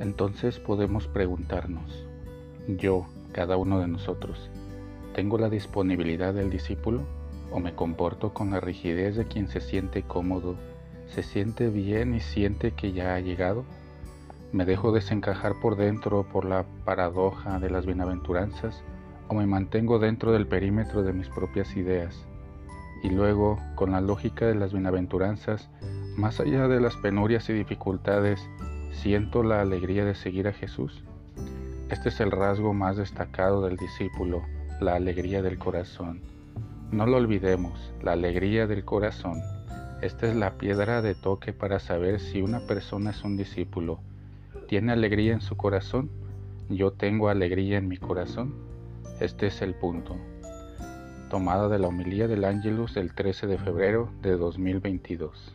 Entonces podemos preguntarnos, yo, cada uno de nosotros, ¿tengo la disponibilidad del discípulo o me comporto con la rigidez de quien se siente cómodo, se siente bien y siente que ya ha llegado? ¿Me dejo desencajar por dentro por la paradoja de las bienaventuranzas o me mantengo dentro del perímetro de mis propias ideas? Y luego, con la lógica de las bienaventuranzas, más allá de las penurias y dificultades, siento la alegría de seguir a Jesús. Este es el rasgo más destacado del discípulo, la alegría del corazón. No lo olvidemos, la alegría del corazón. Esta es la piedra de toque para saber si una persona es un discípulo. ¿Tiene alegría en su corazón? Yo tengo alegría en mi corazón. Este es el punto. Tomada de la homilía del Ángelus del 13 de febrero de 2022.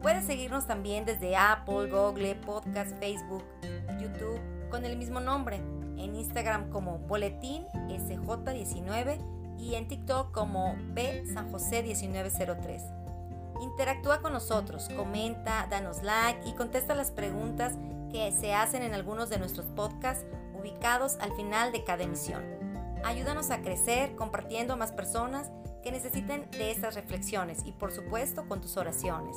Puedes seguirnos también desde Apple, Google, Podcast, Facebook, YouTube con el mismo nombre, en Instagram como Boletín SJ19 y en TikTok como B San José 1903. Interactúa con nosotros, comenta, danos like y contesta las preguntas que se hacen en algunos de nuestros podcasts ubicados al final de cada emisión. Ayúdanos a crecer compartiendo a más personas que necesiten de estas reflexiones y por supuesto con tus oraciones.